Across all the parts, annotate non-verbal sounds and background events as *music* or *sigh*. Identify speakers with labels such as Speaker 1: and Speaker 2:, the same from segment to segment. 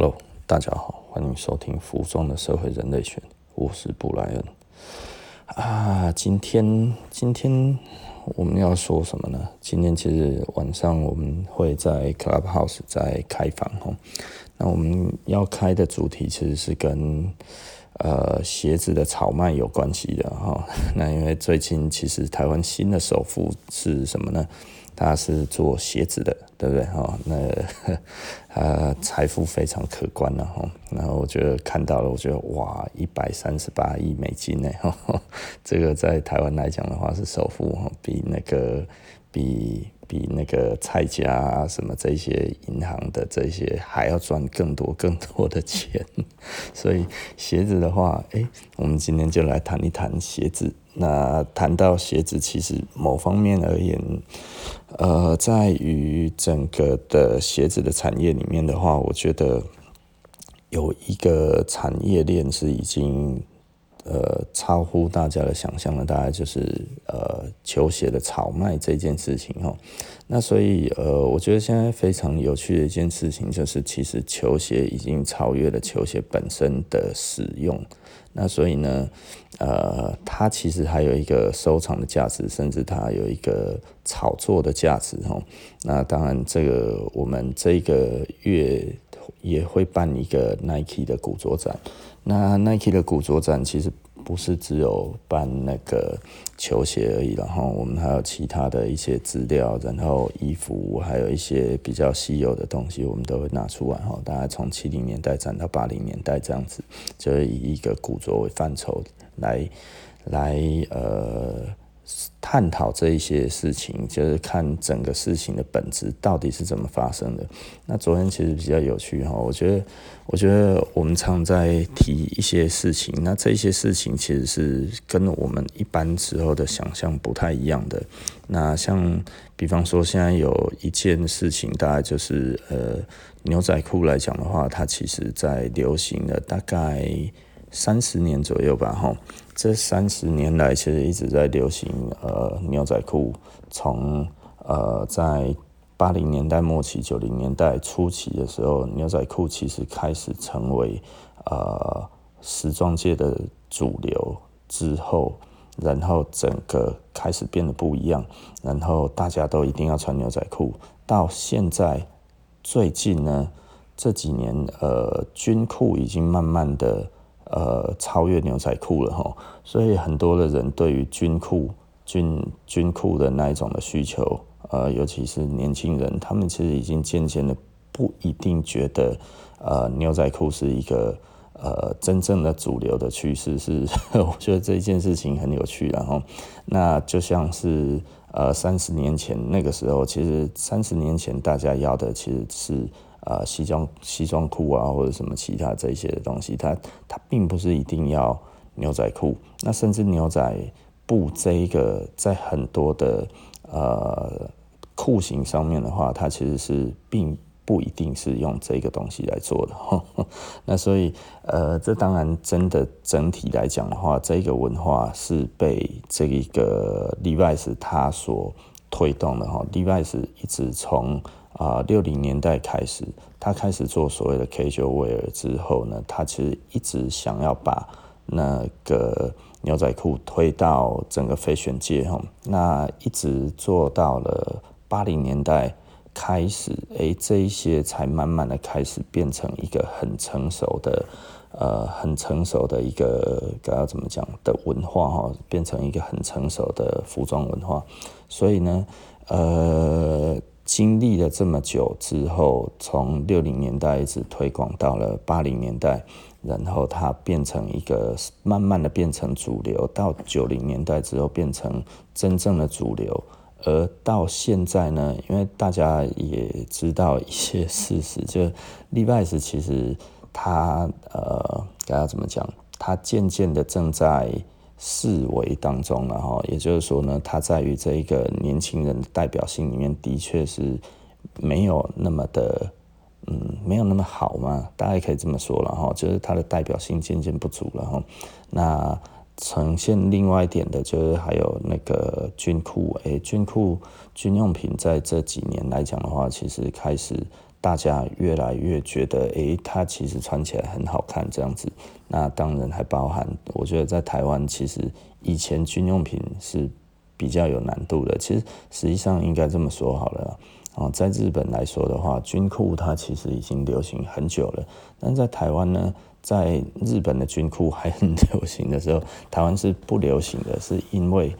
Speaker 1: Hello，大家好，欢迎收听《服装的社会人类学》，我是布莱恩。啊，今天今天我们要说什么呢？今天其实晚上我们会在 Clubhouse 在开房哦。那我们要开的主题其实是跟呃鞋子的炒卖有关系的哈。*laughs* 那因为最近其实台湾新的首富是什么呢？他是做鞋子的，对不对？哈，那 *laughs* 他，财富非常可观了哈。然后我觉得看到了，我觉得哇，一百三十八亿美金呢，*laughs* 这个在台湾来讲的话是首富哈，比那个比比那个蔡家啊什么这些银行的这些还要赚更多更多的钱。*laughs* 所以鞋子的话，哎，我们今天就来谈一谈鞋子。那谈到鞋子，其实某方面而言，呃，在于整个的鞋子的产业里面的话，我觉得有一个产业链是已经呃超乎大家的想象的，大概就是呃球鞋的炒卖这件事情哈。那所以呃，我觉得现在非常有趣的一件事情就是，其实球鞋已经超越了球鞋本身的使用。那所以呢，呃，它其实还有一个收藏的价值，甚至它有一个炒作的价值哦。那当然，这个我们这个月也会办一个 Nike 的古着展。那 Nike 的古着展其实。不是只有办那个球鞋而已，然后我们还有其他的一些资料，然后衣服，还有一些比较稀有的东西，我们都会拿出来哈。大概从七零年代展到八零年代这样子，就是以一个古着为范畴来来呃。探讨这一些事情，就是看整个事情的本质到底是怎么发生的。那昨天其实比较有趣哈，我觉得，我觉得我们常在提一些事情，那这些事情其实是跟我们一般时候的想象不太一样的。那像比方说，现在有一件事情，大概就是呃牛仔裤来讲的话，它其实在流行了大概三十年左右吧，哈。这三十年来，其实一直在流行呃牛仔裤。从呃在八零年代末期、九零年代初期的时候，牛仔裤其实开始成为呃时装界的主流之后，然后整个开始变得不一样，然后大家都一定要穿牛仔裤。到现在最近呢，这几年呃军裤已经慢慢的。呃，超越牛仔裤了哈，所以很多的人对于军裤、军军裤的那一种的需求，呃，尤其是年轻人，他们其实已经渐渐的不一定觉得，呃，牛仔裤是一个呃真正的主流的趋势，是 *laughs* 我觉得这一件事情很有趣，然后那就像是呃三十年前那个时候，其实三十年前大家要的其实是。啊，西装西装裤啊，或者什么其他这些的东西，它它并不是一定要牛仔裤，那甚至牛仔布这一个，在很多的呃裤型上面的话，它其实是并不一定是用这个东西来做的。呵 *laughs* 呵那所以呃，这当然真的整体来讲的话，这个文化是被这一个 Levi's 它所推动的哈。Levi's 一直从啊，六零年代开始，他开始做所谓的 casual wear 之后呢，他其实一直想要把那个牛仔裤推到整个飞选界哈，那一直做到了八零年代开始，哎，这一些才慢慢的开始变成一个很成熟的，呃，很成熟的一个该要怎么讲的文化哈，变成一个很成熟的服装文化，所以呢，呃。经历了这么久之后，从六零年代一直推广到了八零年代，然后它变成一个慢慢的变成主流，到九零年代之后变成真正的主流，而到现在呢，因为大家也知道一些事实，就 Levi's 其实它呃该要怎么讲，它渐渐的正在。式微当中了哈，也就是说呢，它在于这一个年轻人代表性里面，的确是没有那么的，嗯，没有那么好嘛，大概可以这么说了哈，就是它的代表性渐渐不足了哈。那呈现另外一点的，就是还有那个军裤，诶，军裤军用品在这几年来讲的话，其实开始大家越来越觉得，诶，它其实穿起来很好看这样子。那当然还包含，我觉得在台湾其实以前军用品是比较有难度的。其实实际上应该这么说好了啊，在日本来说的话，军裤它其实已经流行很久了。但在台湾呢，在日本的军裤还很流行的时候，*laughs* 台湾是不流行的，是因为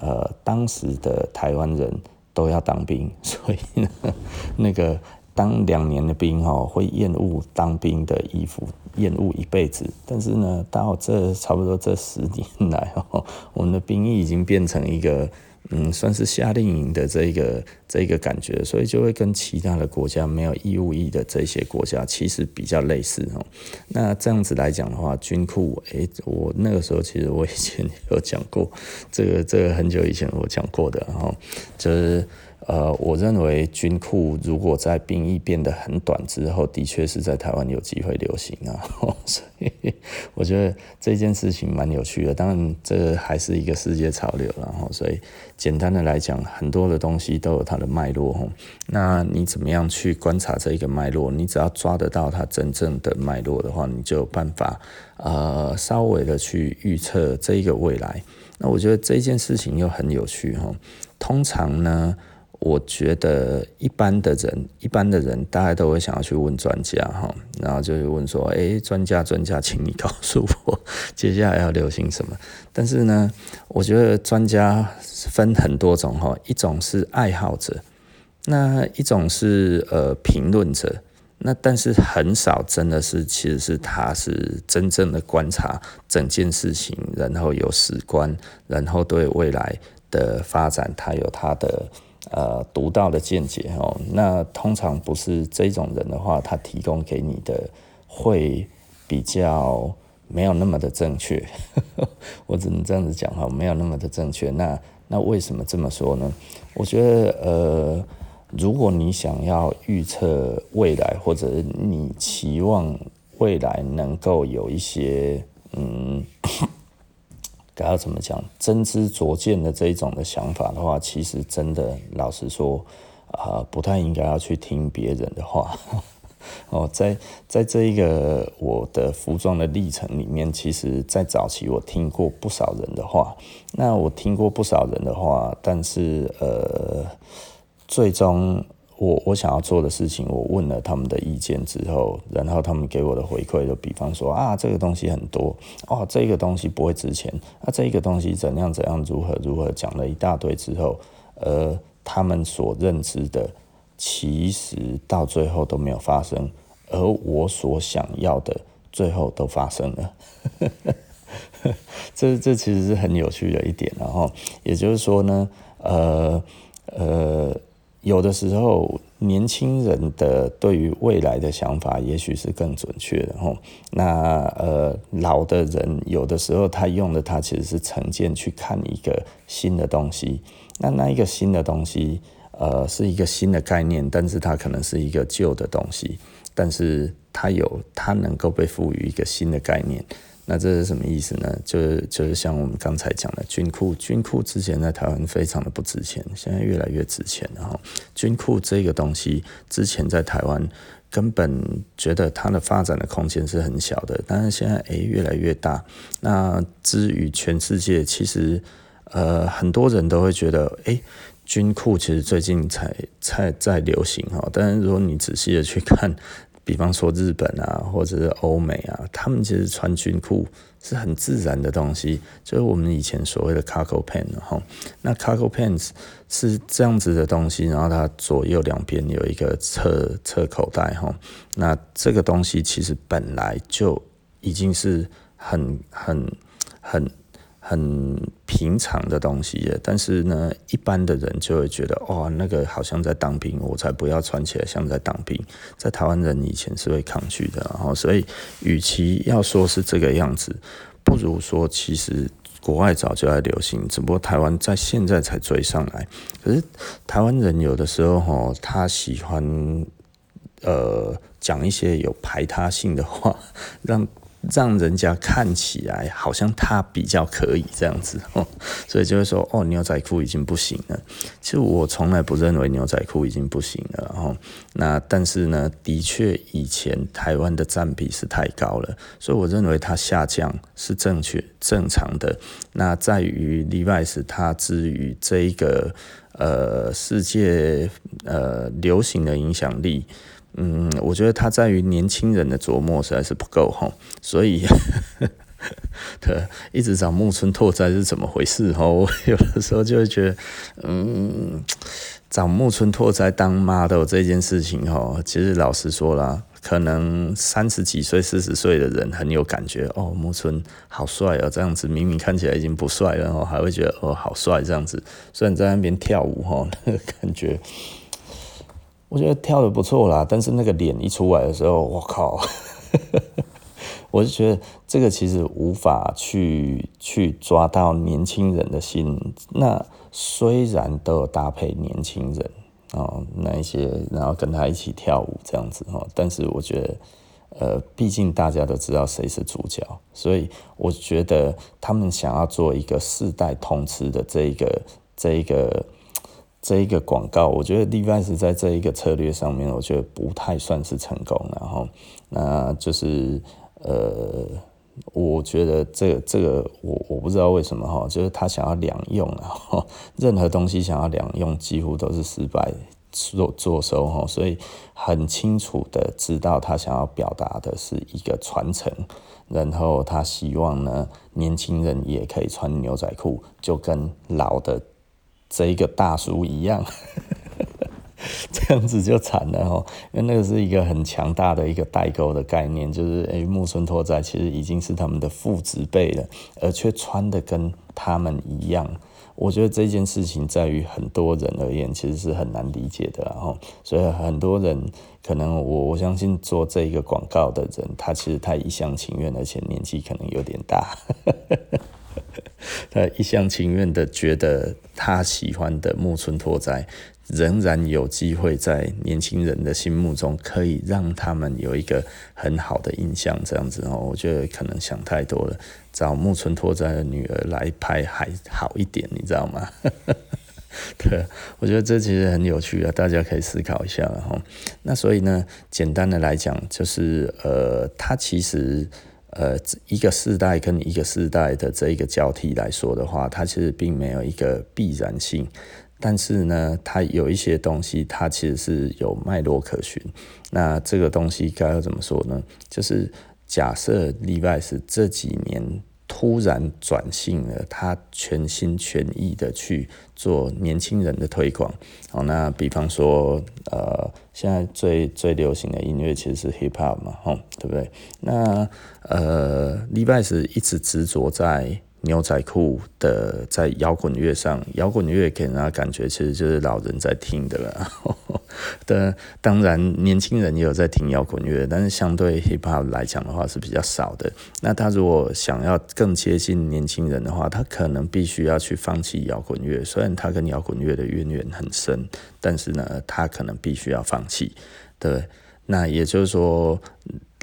Speaker 1: 呃当时的台湾人都要当兵，所以呢 *laughs* 那个。当两年的兵哈，会厌恶当兵的衣服，厌恶一辈子。但是呢，到这差不多这十年来哈，我们的兵役已经变成一个嗯，算是夏令营的这一个这一个感觉，所以就会跟其他的国家没有义务役的这些国家其实比较类似哈。那这样子来讲的话，军裤，诶，我那个时候其实我以前有讲过，这个这个很久以前我讲过的哈，就是。呃，我认为军裤如果在兵役变得很短之后，的确是在台湾有机会流行啊，*laughs* 所以我觉得这件事情蛮有趣的。当然，这还是一个世界潮流，然 *laughs* 后所以简单的来讲，很多的东西都有它的脉络。那你怎么样去观察这一个脉络？你只要抓得到它真正的脉络的话，你就有办法呃稍微的去预测这一个未来。那我觉得这件事情又很有趣哈。通常呢。我觉得一般的人，一般的人，大家都会想要去问专家哈，然后就是问说，诶，专家，专家，请你告诉我接下来要流行什么？但是呢，我觉得专家分很多种哈，一种是爱好者，那一种是呃评论者，那但是很少真的是，其实是他是真正的观察整件事情，然后有史观，然后对未来的发展，他有他的。呃，独到的见解哦，那通常不是这种人的话，他提供给你的会比较没有那么的正确。*laughs* 我只能这样子讲哈，没有那么的正确。那那为什么这么说呢？我觉得呃，如果你想要预测未来，或者你期望未来能够有一些嗯。该要怎么讲？真知灼见的这一种的想法的话，其实真的老实说，啊、不太应该要去听别人的话。*laughs* 哦，在在这一个我的服装的历程里面，其实，在早期我听过不少人的话。那我听过不少人的话，但是呃，最终。我我想要做的事情，我问了他们的意见之后，然后他们给我的回馈，就比方说啊，这个东西很多哦，这个东西不会值钱，啊，这个东西怎样怎样，如何如何，讲了一大堆之后，而，他们所认知的，其实到最后都没有发生，而我所想要的，最后都发生了，*laughs* 这这其实是很有趣的一点，然后也就是说呢，呃呃。有的时候，年轻人的对于未来的想法，也许是更准确的吼。那呃，老的人有的时候他用的，他其实是成见去看一个新的东西。那那一个新的东西，呃，是一个新的概念，但是它可能是一个旧的东西，但是它有它能够被赋予一个新的概念。那这是什么意思呢？就是就是像我们刚才讲的军裤，军裤之前在台湾非常的不值钱，现在越来越值钱。然后军裤这个东西之前在台湾根本觉得它的发展的空间是很小的，但是现在诶越来越大。那至于全世界，其实呃很多人都会觉得诶军裤其实最近才才在流行哈，但是如果你仔细的去看。比方说日本啊，或者是欧美啊，他们其实穿军裤是很自然的东西，就是我们以前所谓的 cargo pants 哈。那 cargo pants 是这样子的东西，然后它左右两边有一个侧侧口袋哈。那这个东西其实本来就已经是很很很。很平常的东西，但是呢，一般的人就会觉得，哇，那个好像在当兵，我才不要穿起来像在当兵。在台湾人以前是会抗拒的，然后所以，与其要说是这个样子，不如说其实国外早就在流行，只不过台湾在现在才追上来。可是台湾人有的时候，他喜欢呃讲一些有排他性的话，*laughs* 让。让人家看起来好像他比较可以这样子 *laughs* 哦，所以就会说哦，牛仔裤已经不行了。其实我从来不认为牛仔裤已经不行了，哦。那但是呢，的确以前台湾的占比是太高了，所以我认为它下降是正确正常的。那在于 Levi's 它至于这一个呃世界呃流行的影响力。嗯，我觉得它在于年轻人的琢磨实在是不够哈，所以，*laughs* 对，一直找木村拓哉是怎么回事哈？我有的时候就会觉得，嗯，找木村拓哉当 model 这件事情哈，其实老实说啦，可能三十几岁、四十岁的人很有感觉哦，木村好帅哦，这样子明明看起来已经不帅了哦，还会觉得哦好帅这样子，虽然在那边跳舞哈，那个感觉。我觉得跳的不错啦，但是那个脸一出来的时候，我靠！*laughs* 我就觉得这个其实无法去去抓到年轻人的心。那虽然都有搭配年轻人哦，那一些然后跟他一起跳舞这样子哦，但是我觉得，呃，毕竟大家都知道谁是主角，所以我觉得他们想要做一个世代通吃的这一个这一个。这一个广告，我觉得 Levi's 在这一个策略上面，我觉得不太算是成功。然后，那就是呃，我觉得这个这个我我不知道为什么哈，就是他想要两用，然后任何东西想要两用，几乎都是失败做做收哈。所以很清楚的知道他想要表达的是一个传承，然后他希望呢，年轻人也可以穿牛仔裤，就跟老的。这一个大叔一样，*laughs* 这样子就惨了哦，因为那个是一个很强大的一个代沟的概念，就是诶，木村拓哉其实已经是他们的父子辈了，而却穿的跟他们一样。我觉得这件事情在于很多人而言，其实是很难理解的，然后，所以很多人可能我我相信做这一个广告的人，他其实他一厢情愿，而且年纪可能有点大。*laughs* 他一厢情愿的觉得他喜欢的木村拓哉仍然有机会在年轻人的心目中可以让他们有一个很好的印象，这样子哦，我觉得可能想太多了。找木村拓哉的女儿来拍还好一点，你知道吗？*laughs* 对，我觉得这其实很有趣啊，大家可以思考一下哈。那所以呢，简单的来讲，就是呃，他其实。呃，一个世代跟一个世代的这一个交替来说的话，它其实并没有一个必然性，但是呢，它有一些东西，它其实是有脉络可循。那这个东西该要怎么说呢？就是假设例外是这几年。突然转性了，他全心全意的去做年轻人的推广。好，那比方说，呃，现在最最流行的音乐其实是 hip hop 嘛，吼，对不对？那呃，Levi's 一直执着在。牛仔裤的在摇滚乐上，摇滚乐给人家感觉其实就是老人在听的了。*laughs* 的当然，年轻人也有在听摇滚乐，但是相对 hip hop 来讲的话是比较少的。那他如果想要更接近年轻人的话，他可能必须要去放弃摇滚乐。虽然他跟摇滚乐的渊源很深，但是呢，他可能必须要放弃。对，那也就是说。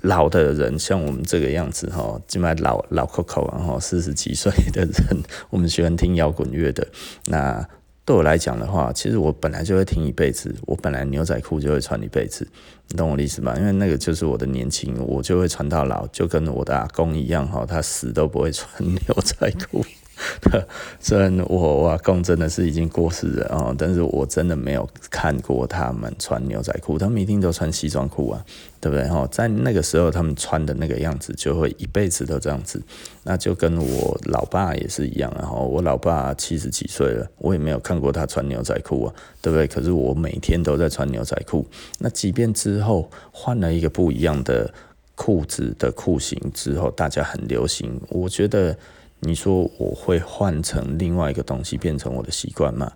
Speaker 1: 老的人像我们这个样子哈，基本上老老 Coco 然后四十几岁的人，*laughs* 我们喜欢听摇滚乐的。那对我来讲的话，其实我本来就会听一辈子，我本来牛仔裤就会穿一辈子，你懂我的意思吧？因为那个就是我的年轻，我就会穿到老，就跟我的阿公一样哈，他死都不会穿 *laughs* 牛仔裤。*laughs* 虽然我阿公真的是已经过世了啊，但是我真的没有看过他们穿牛仔裤，他们一定都穿西装裤啊，对不对？哈，在那个时候他们穿的那个样子，就会一辈子都这样子。那就跟我老爸也是一样啊，我老爸七十几岁了，我也没有看过他穿牛仔裤啊，对不对？可是我每天都在穿牛仔裤。那即便之后换了一个不一样的裤子的裤型之后，大家很流行，我觉得。你说我会换成另外一个东西变成我的习惯吗？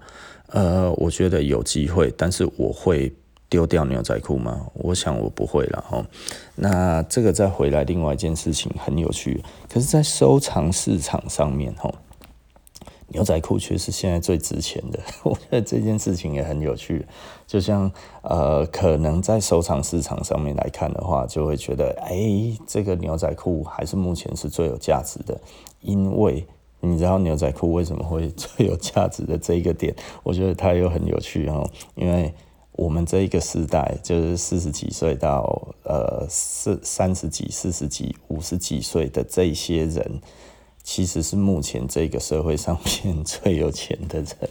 Speaker 1: 呃，我觉得有机会，但是我会丢掉牛仔裤吗？我想我不会了哈。那这个再回来，另外一件事情很有趣，可是，在收藏市场上面哈，牛仔裤却是现在最值钱的。*laughs* 我觉得这件事情也很有趣，就像呃，可能在收藏市场上面来看的话，就会觉得，哎、这个牛仔裤还是目前是最有价值的，因为你知道牛仔裤为什么会 *laughs* 最有价值的这一个点，我觉得它又很有趣哦，因为。我们这一个时代，就是四十几岁到呃四三十几、四十几、五十几岁的这些人，其实是目前这个社会上 *laughs* 面最有钱的人，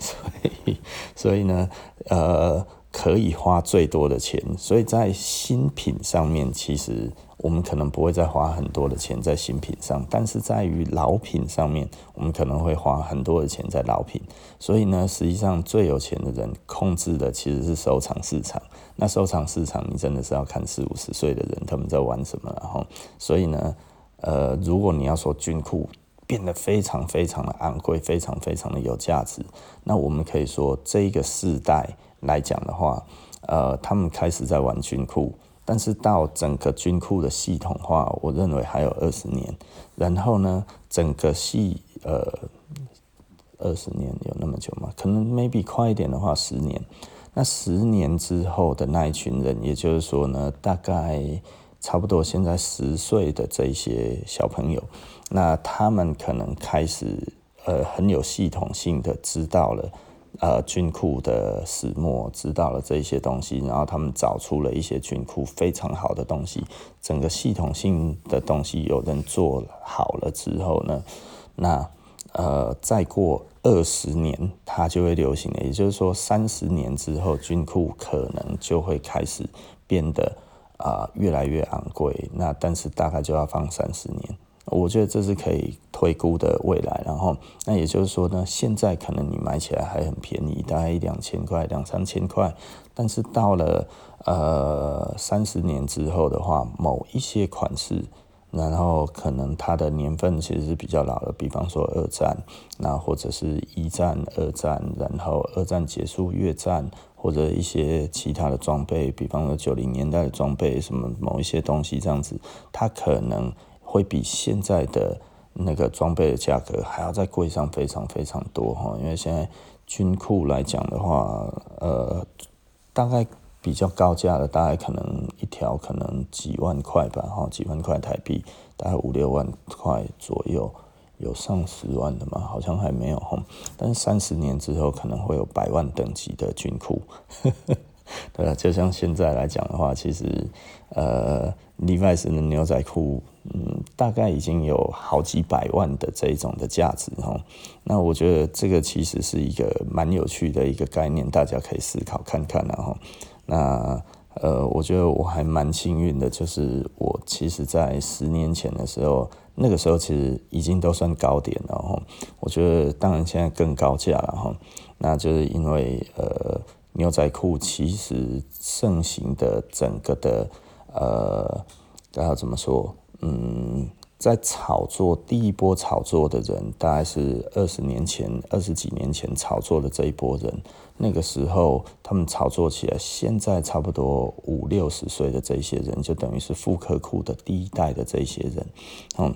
Speaker 1: 所以所以呢，呃，可以花最多的钱，所以在新品上面，其实。我们可能不会再花很多的钱在新品上，但是在于老品上面，我们可能会花很多的钱在老品。所以呢，实际上最有钱的人控制的其实是收藏市场。那收藏市场，你真的是要看四五十岁的人他们在玩什么，然后，所以呢，呃，如果你要说军库变得非常非常的昂贵，非常非常的有价值，那我们可以说这一个世代来讲的话，呃，他们开始在玩军库。但是到整个军库的系统化，我认为还有二十年。然后呢，整个系呃二十年有那么久吗？可能 maybe 快一点的话，十年。那十年之后的那一群人，也就是说呢，大概差不多现在十岁的这些小朋友，那他们可能开始呃很有系统性的知道了。呃，军裤的始末知道了这些东西，然后他们找出了一些军裤非常好的东西，整个系统性的东西有人做好了之后呢，那呃，再过二十年它就会流行了，也就是说三十年之后，军裤可能就会开始变得啊、越来越昂贵，那但是大概就要放三十年。我觉得这是可以推估的未来，然后那也就是说呢，现在可能你买起来还很便宜，大概一两千块、两三千块，但是到了呃三十年之后的话，某一些款式，然后可能它的年份其实是比较老的，比方说二战，那或者是一战、二战，然后二战结束越战，或者一些其他的装备，比方说九零年代的装备，什么某一些东西这样子，它可能。会比现在的那个装备的价格还要再贵上非常非常多哈，因为现在军库来讲的话，呃，大概比较高价的，大概可能一条可能几万块吧，哈，几万块台币，大概五六万块左右，有上十万的吗？好像还没有哈，但是三十年之后可能会有百万等级的军裤。*laughs* 对啊，就像现在来讲的话，其实呃，Levi's 的牛仔裤，嗯，大概已经有好几百万的这一种的价值哈。那我觉得这个其实是一个蛮有趣的一个概念，大家可以思考看看然后，那呃，我觉得我还蛮幸运的，就是我其实在十年前的时候，那个时候其实已经都算高点了哈。我觉得当然现在更高价了哈。那就是因为呃。牛仔裤其实盛行的整个的呃，大家怎么说？嗯，在炒作第一波炒作的人，大概是二十年前、二十几年前炒作的这一波人。那个时候他们炒作起来，现在差不多五六十岁的这些人，就等于是复刻库的第一代的这些人，嗯。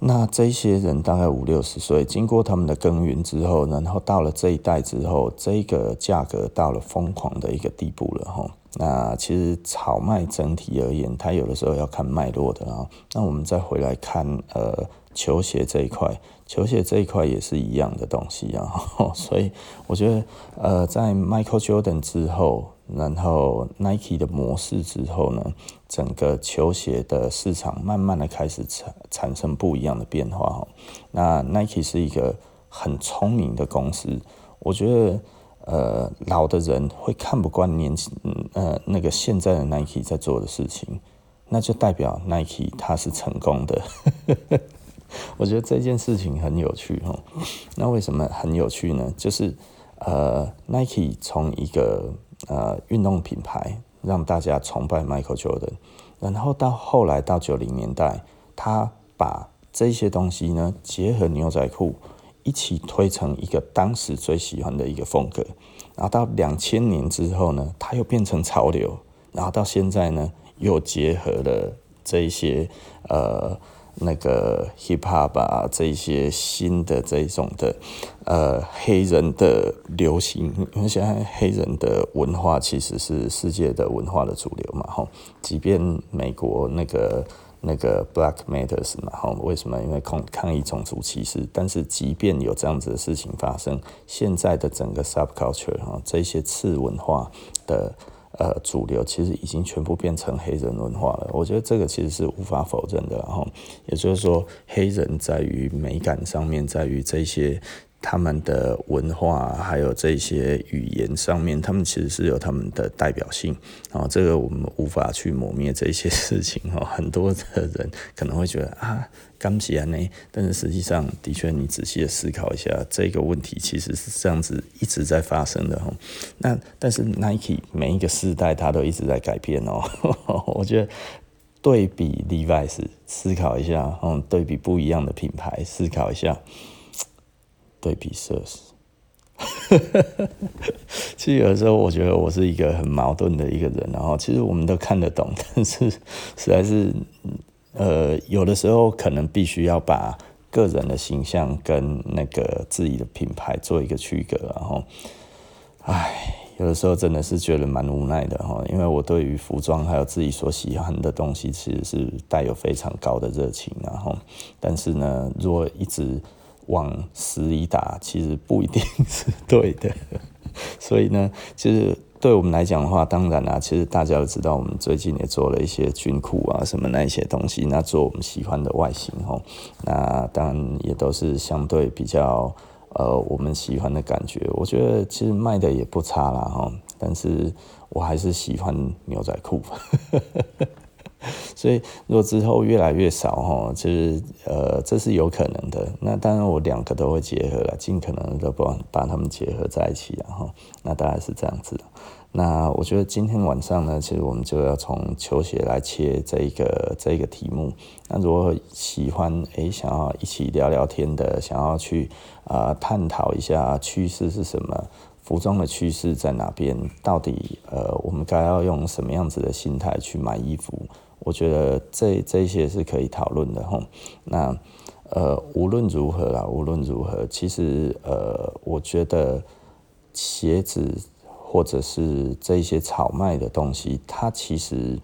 Speaker 1: 那这些人大概五六十岁，经过他们的耕耘之后，然后到了这一代之后，这个价格到了疯狂的一个地步了哈。那其实炒卖整体而言，它有的时候要看脉络的啊。那我们再回来看呃球鞋这一块，球鞋这一块也是一样的东西啊。*laughs* 所以我觉得呃在 Michael Jordan 之后。然后 Nike 的模式之后呢，整个球鞋的市场慢慢的开始产产生不一样的变化哈。那 Nike 是一个很聪明的公司，我觉得呃老的人会看不惯年轻呃那个现在的 Nike 在做的事情，那就代表 Nike 它是成功的。我觉得这件事情很有趣哈。那为什么很有趣呢？就是呃 Nike 从一个呃，运动品牌让大家崇拜 Michael Jordan，然后到后来到九零年代，他把这些东西呢结合牛仔裤一起推成一个当时最喜欢的一个风格，然后到两千年之后呢，它又变成潮流，然后到现在呢又结合了这一些呃那个 hip hop 啊，这一些新的这种的呃黑人的流行，因为现在黑人的文化其实是世界的文化的主流嘛，吼，即便美国那个。那个 Black Matters 嘛，哈，为什么？因为抗抗议种族歧视。但是即便有这样子的事情发生，现在的整个 subculture 哈，这些次文化的呃主流，其实已经全部变成黑人文化了。我觉得这个其实是无法否认的，然后。也就是说，黑人在于美感上面，在于这些。他们的文化还有这些语言上面，他们其实是有他们的代表性啊。这个我们无法去抹灭这些事情哦。*laughs* 很多的人可能会觉得啊，刚起来呢，但是实际上的确，你仔细的思考一下，这个问题其实是这样子一直在发生的哈。那但是 Nike 每一个时代它都一直在改变哦。*laughs* 我觉得对比 Levi's 思考一下，嗯，对比不一样的品牌思考一下。对比设施，*laughs* 其实有的时候我觉得我是一个很矛盾的一个人，然后其实我们都看得懂，*laughs* 但是实在是，呃，有的时候可能必须要把个人的形象跟那个自己的品牌做一个区隔，然后，唉，有的时候真的是觉得蛮无奈的哈，因为我对于服装还有自己所喜欢的东西，其实是带有非常高的热情，然后，但是呢，如果一直往死里打，其实不一定是对的。*laughs* 所以呢，其实对我们来讲的话，当然啦，其实大家都知道，我们最近也做了一些军裤啊，什么那一些东西，那做我们喜欢的外形哦。那当然也都是相对比较呃我们喜欢的感觉。我觉得其实卖的也不差啦哈，但是我还是喜欢牛仔裤。*laughs* *laughs* 所以，如果之后越来越少哈，就是呃，这是有可能的。那当然，我两个都会结合了，尽可能的把把它们结合在一起，然后那大概是这样子。那我觉得今天晚上呢，其实我们就要从球鞋来切这一个这一个题目。那如果喜欢诶，想要一起聊聊天的，想要去啊、探讨一下趋势是什么，服装的趋势在哪边，到底呃我们该要用什么样子的心态去买衣服？我觉得这这些是可以讨论的吼。那呃，无论如何啦，无论如何，其实呃，我觉得鞋子或者是这些炒卖的东西，它其实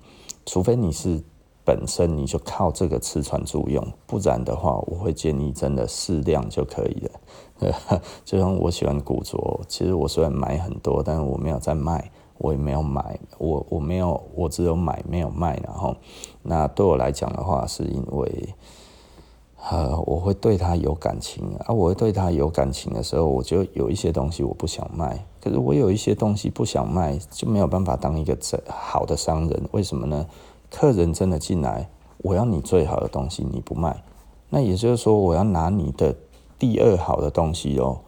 Speaker 1: 除非你是本身你就靠这个吃穿住用，不然的话，我会建议真的适量就可以了。*laughs* 就像我喜欢古着，其实我虽然买很多，但是我没有在卖。我也没有买，我我没有，我只有买没有卖。然后，那对我来讲的话，是因为，呃，我会对他有感情啊。我会对他有感情的时候，我就有一些东西我不想卖。可是我有一些东西不想卖，就没有办法当一个好的商人。为什么呢？客人真的进来，我要你最好的东西，你不卖，那也就是说，我要拿你的第二好的东西哦，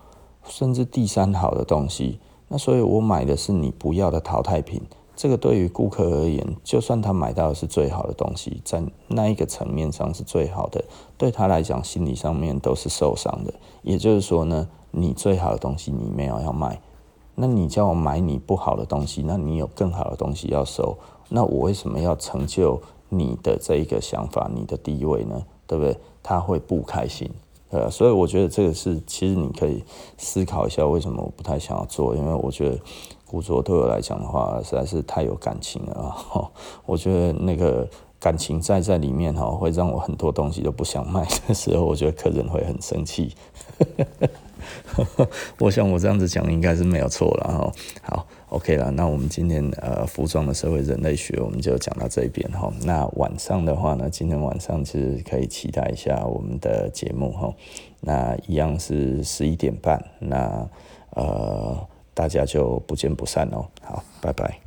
Speaker 1: 甚至第三好的东西。那所以，我买的是你不要的淘汰品。这个对于顾客而言，就算他买到的是最好的东西，在那一个层面上是最好的，对他来讲，心理上面都是受伤的。也就是说呢，你最好的东西你没有要卖，那你叫我买你不好的东西，那你有更好的东西要收，那我为什么要成就你的这一个想法，你的地位呢？对不对？他会不开心。呃，所以我觉得这个是，其实你可以思考一下，为什么我不太想要做？因为我觉得古着对我来讲的话，实在是太有感情了哈。*laughs* 我觉得那个感情在在里面哈，会让我很多东西都不想卖的时候，我觉得客人会很生气。*laughs* 我想我这样子讲应该是没有错了哈。好，OK 了，那我们今天呃服装的社会人类学我们就讲到这边哈。那晚上的话呢，今天晚上其实可以期待一下我们的节目哈。那一样是十一点半，那呃大家就不见不散哦。好，拜拜。